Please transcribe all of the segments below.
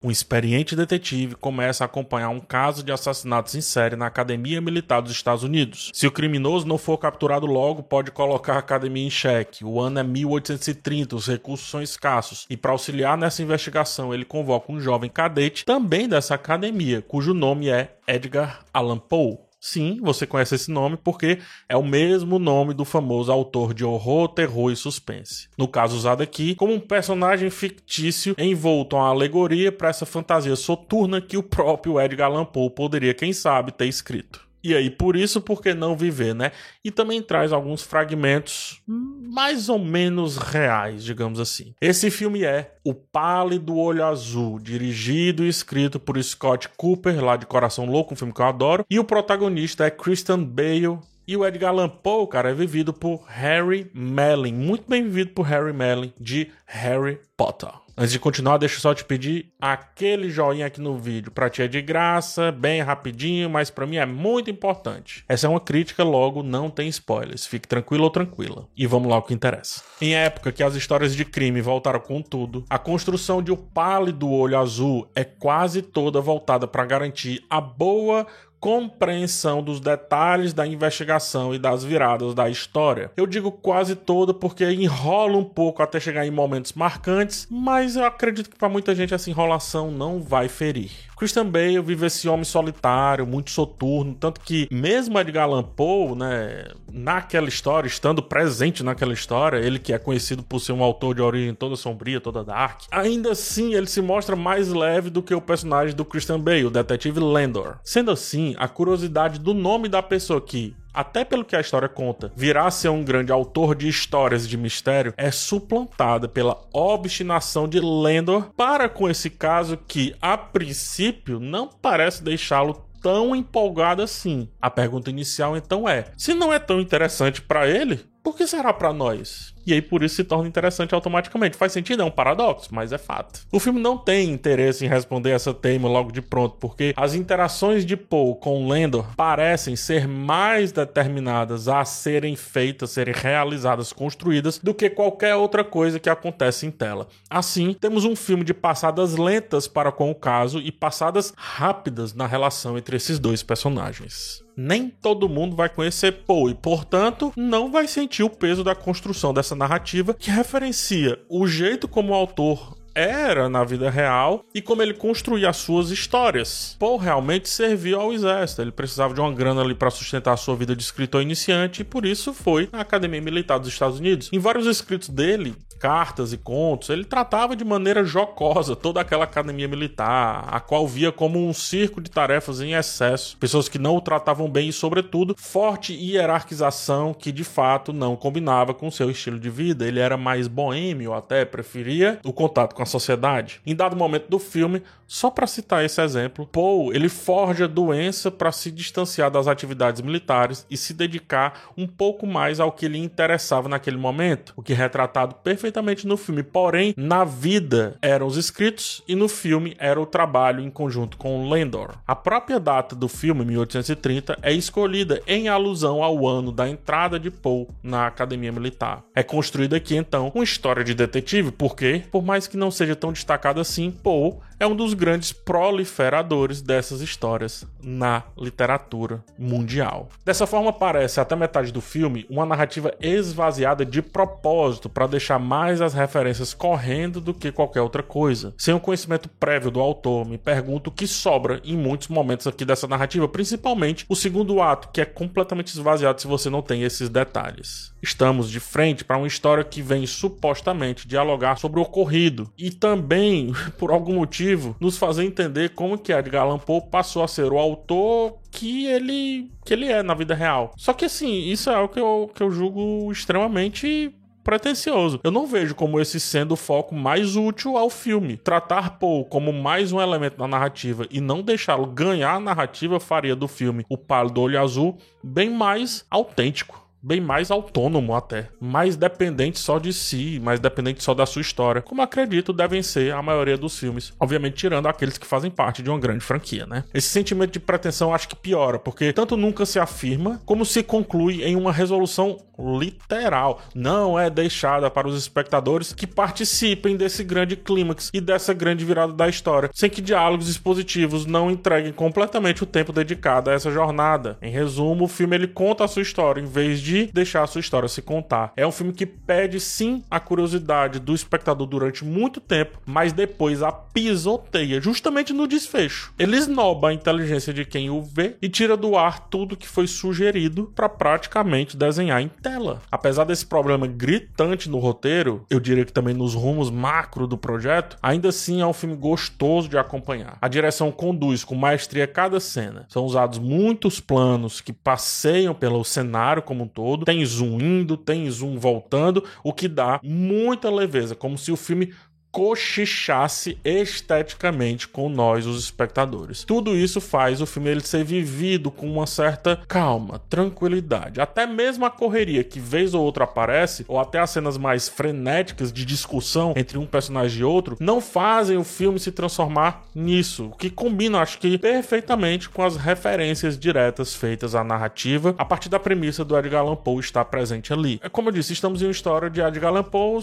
Um experiente detetive começa a acompanhar um caso de assassinatos em série na Academia Militar dos Estados Unidos. Se o criminoso não for capturado logo, pode colocar a academia em xeque. O ano é 1830, os recursos são escassos. E para auxiliar nessa investigação, ele convoca um jovem cadete também dessa academia, cujo nome é Edgar Allan Poe. Sim, você conhece esse nome porque é o mesmo nome do famoso autor de horror, terror e suspense. No caso usado aqui, como um personagem fictício envolto a uma alegoria para essa fantasia soturna que o próprio Edgar Allan Poe poderia, quem sabe, ter escrito. E aí, por isso, por que não viver, né? E também traz alguns fragmentos mais ou menos reais, digamos assim. Esse filme é O Pálido Olho Azul, dirigido e escrito por Scott Cooper, lá de Coração Louco, um filme que eu adoro. E o protagonista é Christian Bale, e o Edgar Allan Poe, cara, é vivido por Harry Melling, muito bem vivido por Harry Melling, de Harry Potter. Antes de continuar, deixa eu só te pedir aquele joinha aqui no vídeo. Pra ti é de graça, bem rapidinho, mas para mim é muito importante. Essa é uma crítica, logo não tem spoilers. Fique tranquilo ou tranquila. E vamos lá o que interessa. Em época que as histórias de crime voltaram com tudo, a construção de O Pálido Olho Azul é quase toda voltada para garantir a boa compreensão dos detalhes da investigação e das viradas da história. Eu digo quase toda porque enrola um pouco até chegar em momentos marcantes, mas eu acredito que para muita gente essa enrolação não vai ferir. Christian Bale vive esse homem solitário, muito soturno, tanto que mesmo Edgar Allan Poe, né, naquela história, estando presente naquela história, ele que é conhecido por ser um autor de origem toda sombria, toda dark, ainda assim ele se mostra mais leve do que o personagem do Christian Bale, o detetive Landor. Sendo assim, a curiosidade do nome da pessoa que até pelo que a história conta, virá a ser um grande autor de histórias de mistério, é suplantada pela obstinação de Landor para com esse caso que, a princípio, não parece deixá-lo tão empolgado assim. A pergunta inicial então é: se não é tão interessante para ele, por que será para nós? E aí por isso se torna interessante automaticamente. Faz sentido? É um paradoxo, mas é fato. O filme não tem interesse em responder essa tema logo de pronto, porque as interações de Poe com Landor parecem ser mais determinadas a serem feitas, serem realizadas, construídas, do que qualquer outra coisa que acontece em tela. Assim, temos um filme de passadas lentas para com o caso e passadas rápidas na relação entre esses dois personagens nem todo mundo vai conhecer Poe e, portanto, não vai sentir o peso da construção dessa narrativa que referencia o jeito como o autor era na vida real e como ele construía as suas histórias. Poe realmente serviu ao exército, ele precisava de uma grana ali para sustentar a sua vida de escritor iniciante e por isso foi na Academia Militar dos Estados Unidos. Em vários escritos dele, cartas e contos, ele tratava de maneira jocosa toda aquela academia militar, a qual via como um circo de tarefas em excesso, pessoas que não o tratavam bem e, sobretudo, forte hierarquização que de fato não combinava com seu estilo de vida. Ele era mais boêmio, até preferia o contato com a sociedade. Em dado momento do filme, só para citar esse exemplo, Poe ele forja doença para se distanciar das atividades militares e se dedicar um pouco mais ao que lhe interessava naquele momento, o que é retratado perfeitamente no filme. Porém, na vida eram os escritos e no filme era o trabalho em conjunto com Landor. A própria data do filme, 1830, é escolhida em alusão ao ano da entrada de Poe na academia militar. É construída aqui então uma história de detetive, porque, por mais que não seja tão destacado assim, Poe é um dos grandes proliferadores dessas histórias na literatura mundial. Dessa forma, parece até metade do filme uma narrativa esvaziada de propósito para deixar mais as referências correndo do que qualquer outra coisa. Sem o conhecimento prévio do autor, me pergunto o que sobra em muitos momentos aqui dessa narrativa, principalmente o segundo ato, que é completamente esvaziado se você não tem esses detalhes. Estamos de frente para uma história que vem supostamente dialogar sobre o ocorrido e também, por algum motivo, nos fazer entender como que Edgar Allan Poe passou a ser o autor que ele que ele é na vida real. Só que assim, isso é algo que eu, que eu julgo extremamente pretencioso. Eu não vejo como esse sendo o foco mais útil ao filme. Tratar Poe como mais um elemento na narrativa e não deixá-lo ganhar a narrativa faria do filme O Pálido Olho Azul bem mais autêntico bem mais autônomo até, mais dependente só de si, mais dependente só da sua história, como acredito devem ser a maioria dos filmes, obviamente tirando aqueles que fazem parte de uma grande franquia, né? Esse sentimento de pretensão acho que piora, porque tanto nunca se afirma, como se conclui em uma resolução literal. Não é deixada para os espectadores que participem desse grande clímax e dessa grande virada da história, sem que diálogos expositivos não entreguem completamente o tempo dedicado a essa jornada. Em resumo, o filme ele conta a sua história em vez de deixar a sua história se contar. É um filme que pede sim a curiosidade do espectador durante muito tempo, mas depois a pisoteia justamente no desfecho. Ele esnoba a inteligência de quem o vê e tira do ar tudo que foi sugerido para praticamente desenhar em tela. Apesar desse problema gritante no roteiro, eu diria que também nos rumos macro do projeto, ainda assim é um filme gostoso de acompanhar. A direção conduz com maestria cada cena. São usados muitos planos que passeiam pelo cenário como um todo. Tem zoom indo, tem zoom voltando, o que dá muita leveza, como se o filme cochichasse esteticamente com nós, os espectadores. Tudo isso faz o filme ele ser vivido com uma certa calma, tranquilidade. Até mesmo a correria que vez ou outra aparece, ou até as cenas mais frenéticas de discussão entre um personagem e outro, não fazem o filme se transformar nisso, o que combina, acho que, perfeitamente com as referências diretas feitas à narrativa a partir da premissa do Edgar Allan Poe estar presente ali. É como eu disse, estamos em uma história de Edgar Allan Poe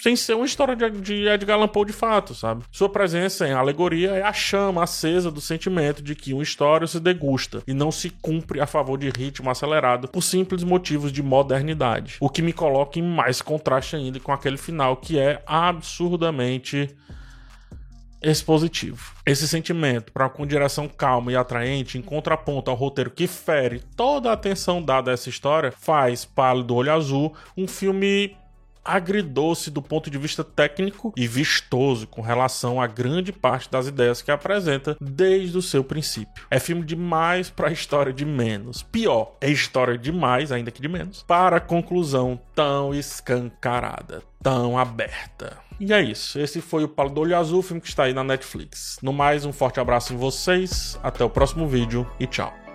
sem ser uma história de, de Edgar Allan Poe de fato, sabe? Sua presença em alegoria é a chama acesa do sentimento de que uma história se degusta e não se cumpre a favor de ritmo acelerado por simples motivos de modernidade. O que me coloca em mais contraste ainda com aquele final que é absurdamente expositivo. Esse sentimento, para com direção calma e atraente, em contraponto ao roteiro que fere toda a atenção dada a essa história, faz Pálido Olho Azul um filme agridoce do ponto de vista técnico e vistoso com relação a grande parte das ideias que apresenta desde o seu princípio. É filme demais para história de menos. Pior, é história demais, ainda que de menos, para a conclusão tão escancarada, tão aberta. E é isso. Esse foi o Palo do Olho Azul, filme que está aí na Netflix. No mais, um forte abraço em vocês, até o próximo vídeo e tchau.